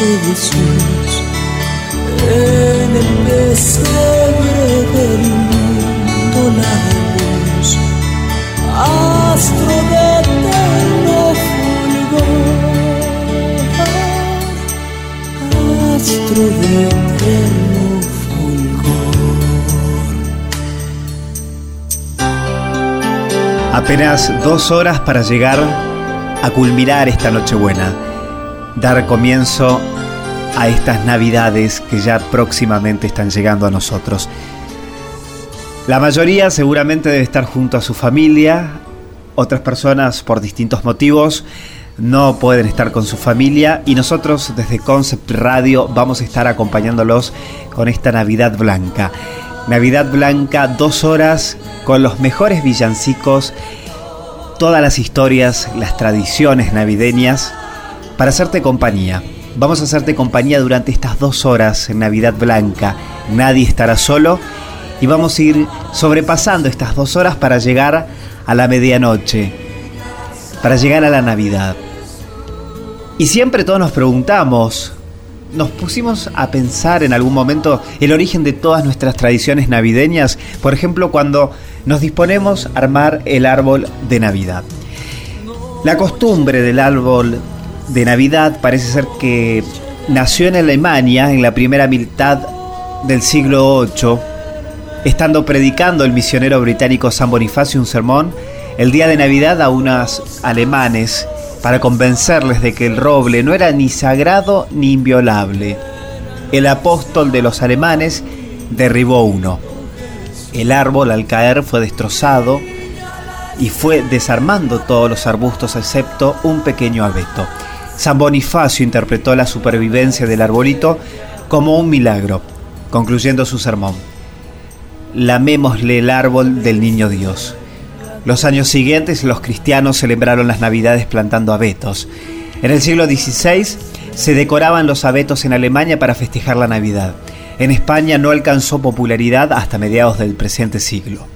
niño Jesús, en el pesebre del mundo la luz, astro de eterno fulgor. astro de eterno. Apenas dos horas para llegar a culminar esta Nochebuena, dar comienzo a estas Navidades que ya próximamente están llegando a nosotros. La mayoría seguramente debe estar junto a su familia, otras personas por distintos motivos no pueden estar con su familia y nosotros desde Concept Radio vamos a estar acompañándolos con esta Navidad Blanca. Navidad Blanca, dos horas con los mejores villancicos, todas las historias, las tradiciones navideñas, para hacerte compañía. Vamos a hacerte compañía durante estas dos horas en Navidad Blanca. Nadie estará solo y vamos a ir sobrepasando estas dos horas para llegar a la medianoche, para llegar a la Navidad. Y siempre todos nos preguntamos, nos pusimos a pensar en algún momento el origen de todas nuestras tradiciones navideñas, por ejemplo cuando nos disponemos a armar el árbol de Navidad. La costumbre del árbol de Navidad parece ser que nació en Alemania en la primera mitad del siglo VIII, estando predicando el misionero británico San Bonifacio un sermón el día de Navidad a unos alemanes para convencerles de que el roble no era ni sagrado ni inviolable. El apóstol de los alemanes derribó uno. El árbol al caer fue destrozado y fue desarmando todos los arbustos excepto un pequeño abeto. San Bonifacio interpretó la supervivencia del arbolito como un milagro, concluyendo su sermón. Lamémosle el árbol del niño Dios. Los años siguientes los cristianos celebraron las Navidades plantando abetos. En el siglo XVI se decoraban los abetos en Alemania para festejar la Navidad. En España no alcanzó popularidad hasta mediados del presente siglo.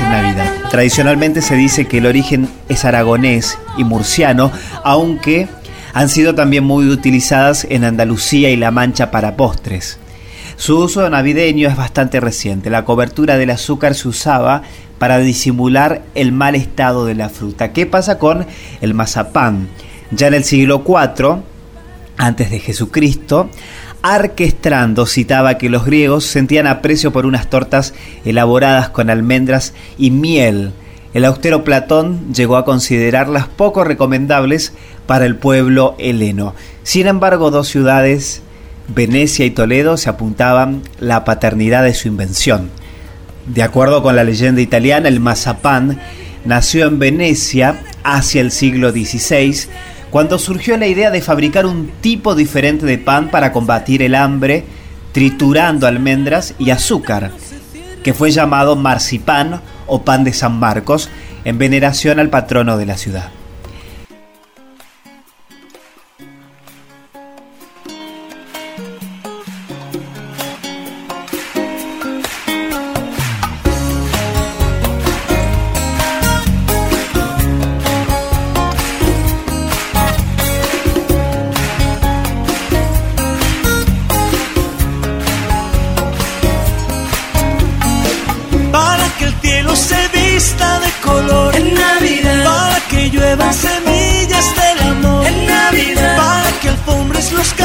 En Navidad. Tradicionalmente se dice que el origen es aragonés y murciano, aunque han sido también muy utilizadas en Andalucía y La Mancha para postres. Su uso navideño es bastante reciente. La cobertura del azúcar se usaba para disimular el mal estado de la fruta. ¿Qué pasa con el mazapán? Ya en el siglo IV antes de Jesucristo, Arquestrando citaba que los griegos sentían aprecio por unas tortas elaboradas con almendras y miel. El austero Platón llegó a considerarlas poco recomendables para el pueblo heleno. Sin embargo, dos ciudades, Venecia y Toledo, se apuntaban la paternidad de su invención. De acuerdo con la leyenda italiana, el mazapán nació en Venecia hacia el siglo XVI cuando surgió la idea de fabricar un tipo diferente de pan para combatir el hambre, triturando almendras y azúcar, que fue llamado marcipán o pan de San Marcos, en veneración al patrono de la ciudad. слышно,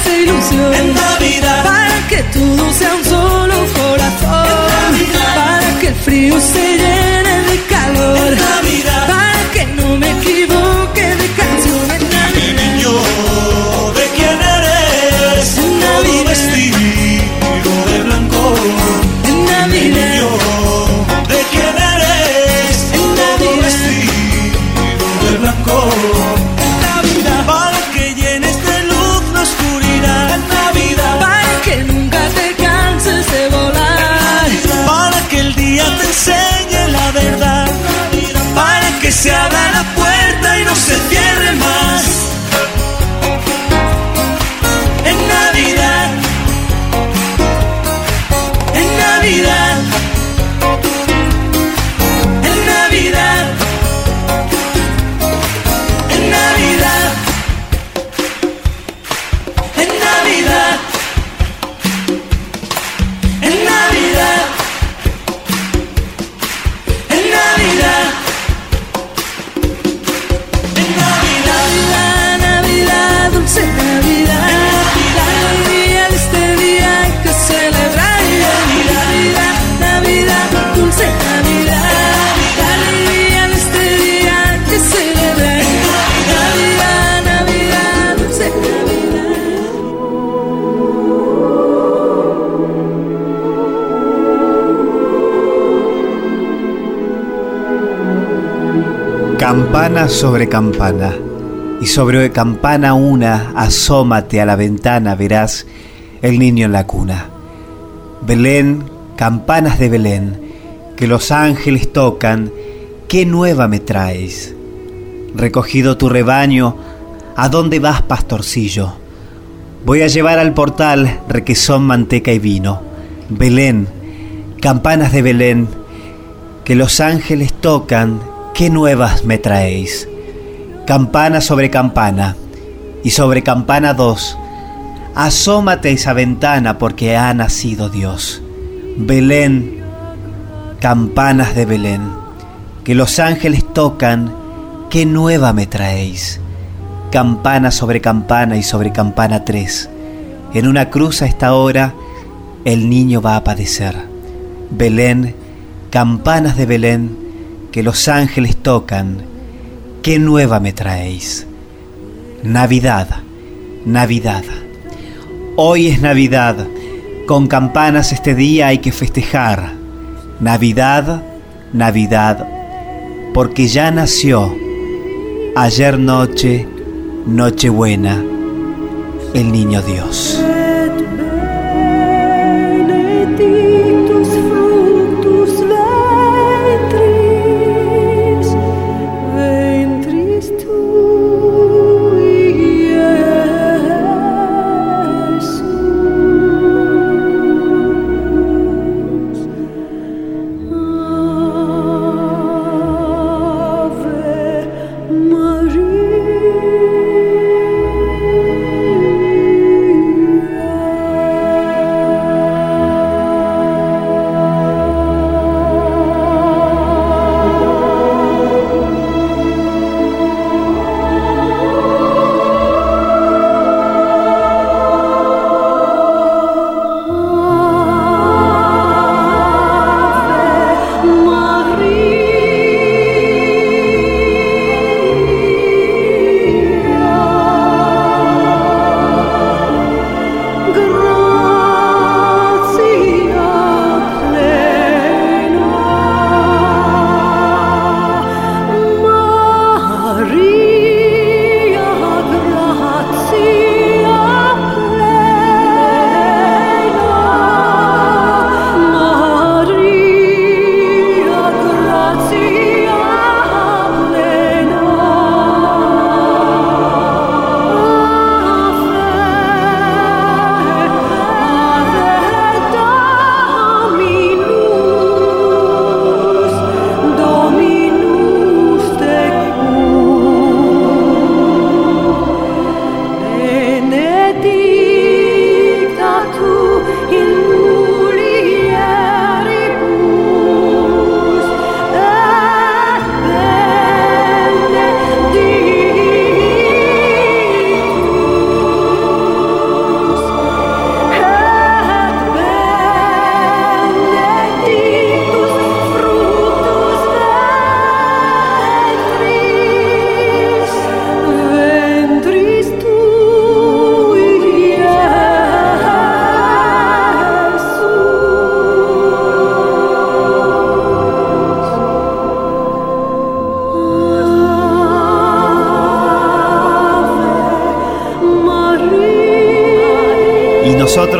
esperanza e ilusión. En Navidad. Para que todo sea un solo corazón. En Navidad. Para que el frío sea realidad. Campana sobre campana, y sobre campana una, asómate a la ventana, verás el niño en la cuna. Belén, campanas de Belén, que los ángeles tocan, ¿qué nueva me traes? Recogido tu rebaño, ¿a dónde vas, pastorcillo? Voy a llevar al portal requesón, manteca y vino. Belén, campanas de Belén, que los ángeles tocan, ¿qué nuevas me traéis? Campana sobre campana, y sobre campana dos, asómate esa ventana porque ha nacido Dios. Belén, campanas de Belén, que los ángeles tocan, ¿qué nueva me traéis? Campana sobre campana y sobre campana tres. En una cruz a esta hora el niño va a padecer. Belén, campanas de Belén, que los ángeles tocan, ¿qué nueva me traéis? Navidad, Navidad. Hoy es Navidad, con campanas este día hay que festejar. Navidad, Navidad, porque ya nació ayer noche, Nochebuena, el niño Dios.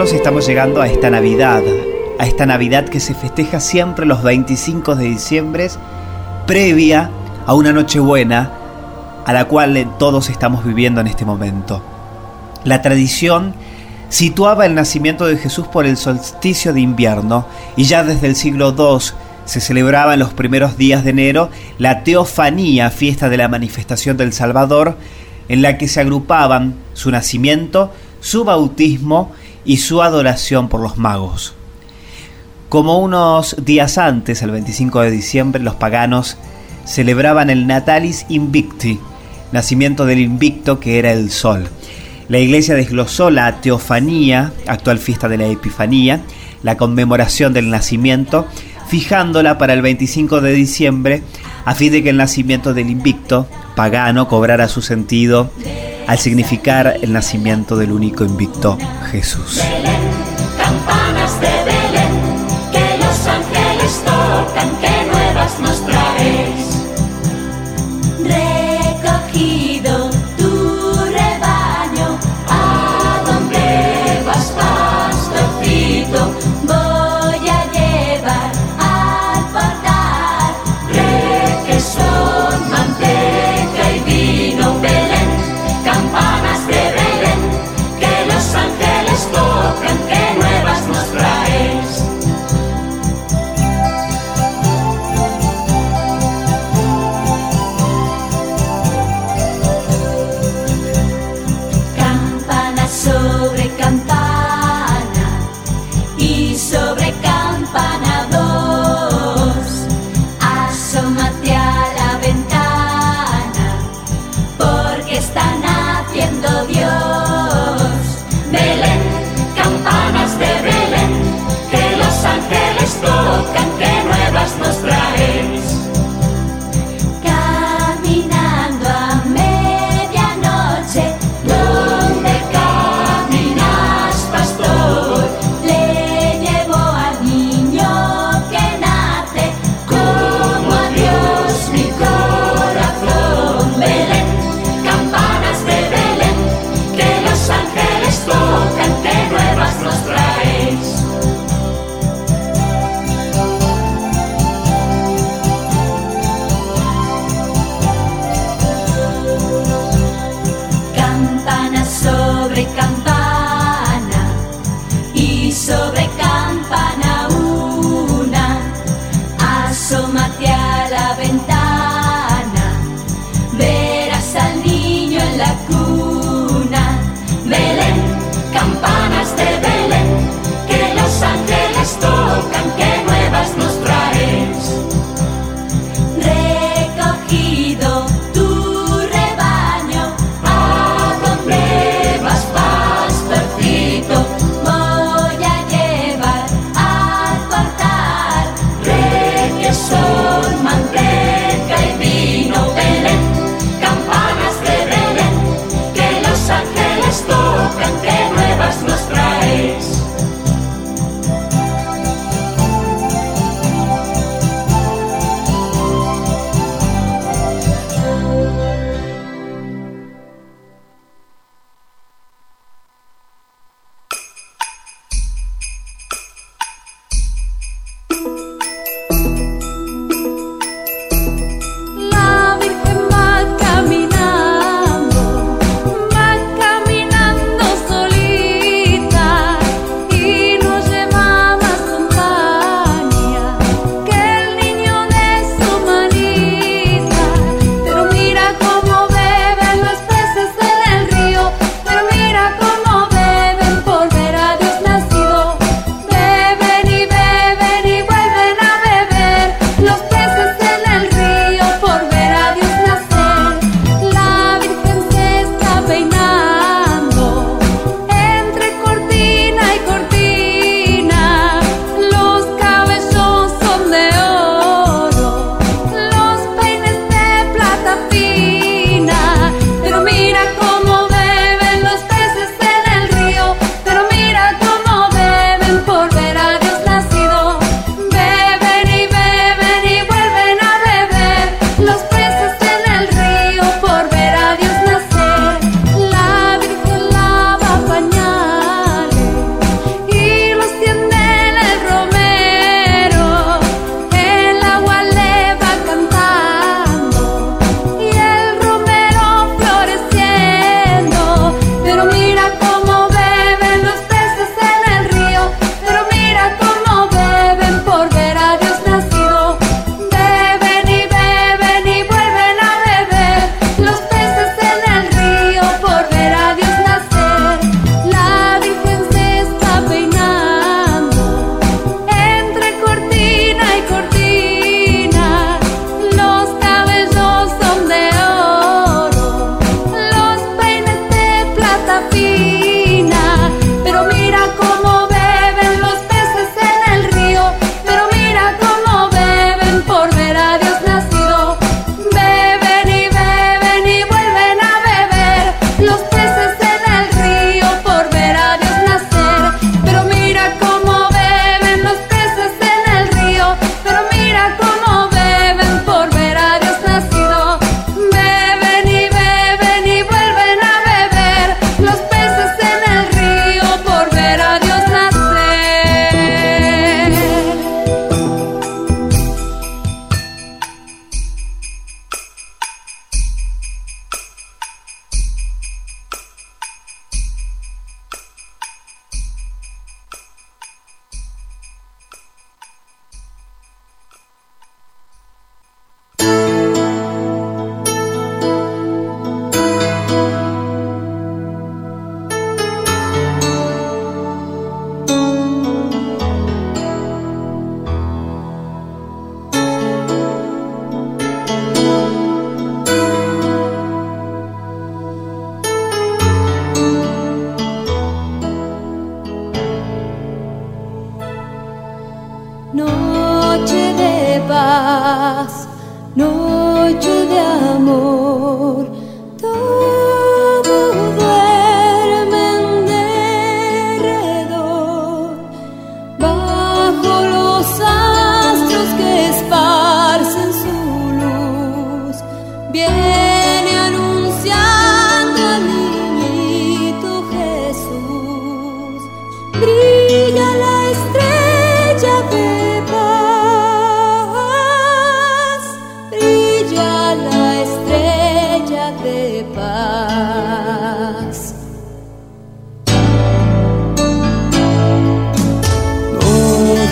Estamos llegando a esta Navidad, a esta Navidad que se festeja siempre los 25 de diciembre, previa a una Nochebuena a la cual todos estamos viviendo en este momento. La tradición situaba el nacimiento de Jesús por el solsticio de invierno y ya desde el siglo II se celebraba en los primeros días de enero la Teofanía, fiesta de la manifestación del Salvador, en la que se agrupaban su nacimiento, su bautismo y su adoración por los magos. Como unos días antes, el 25 de diciembre, los paganos celebraban el Natalis Invicti, nacimiento del invicto que era el sol. La iglesia desglosó la teofanía, actual fiesta de la Epifanía, la conmemoración del nacimiento, fijándola para el 25 de diciembre a fin de que el nacimiento del invicto pagano cobrara su sentido al significar el nacimiento del único invicto Jesús. están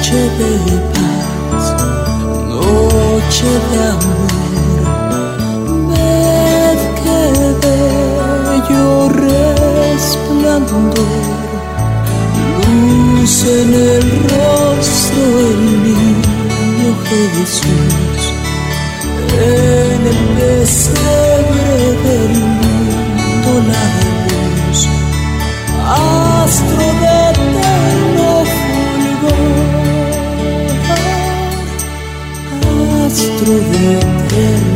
noche de paz, noche de amor. Ved que bello resplandor, luz en el rostro del niño Jesús, en el pesebre del mundo la luz, astro outro vem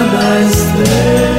cada estrela.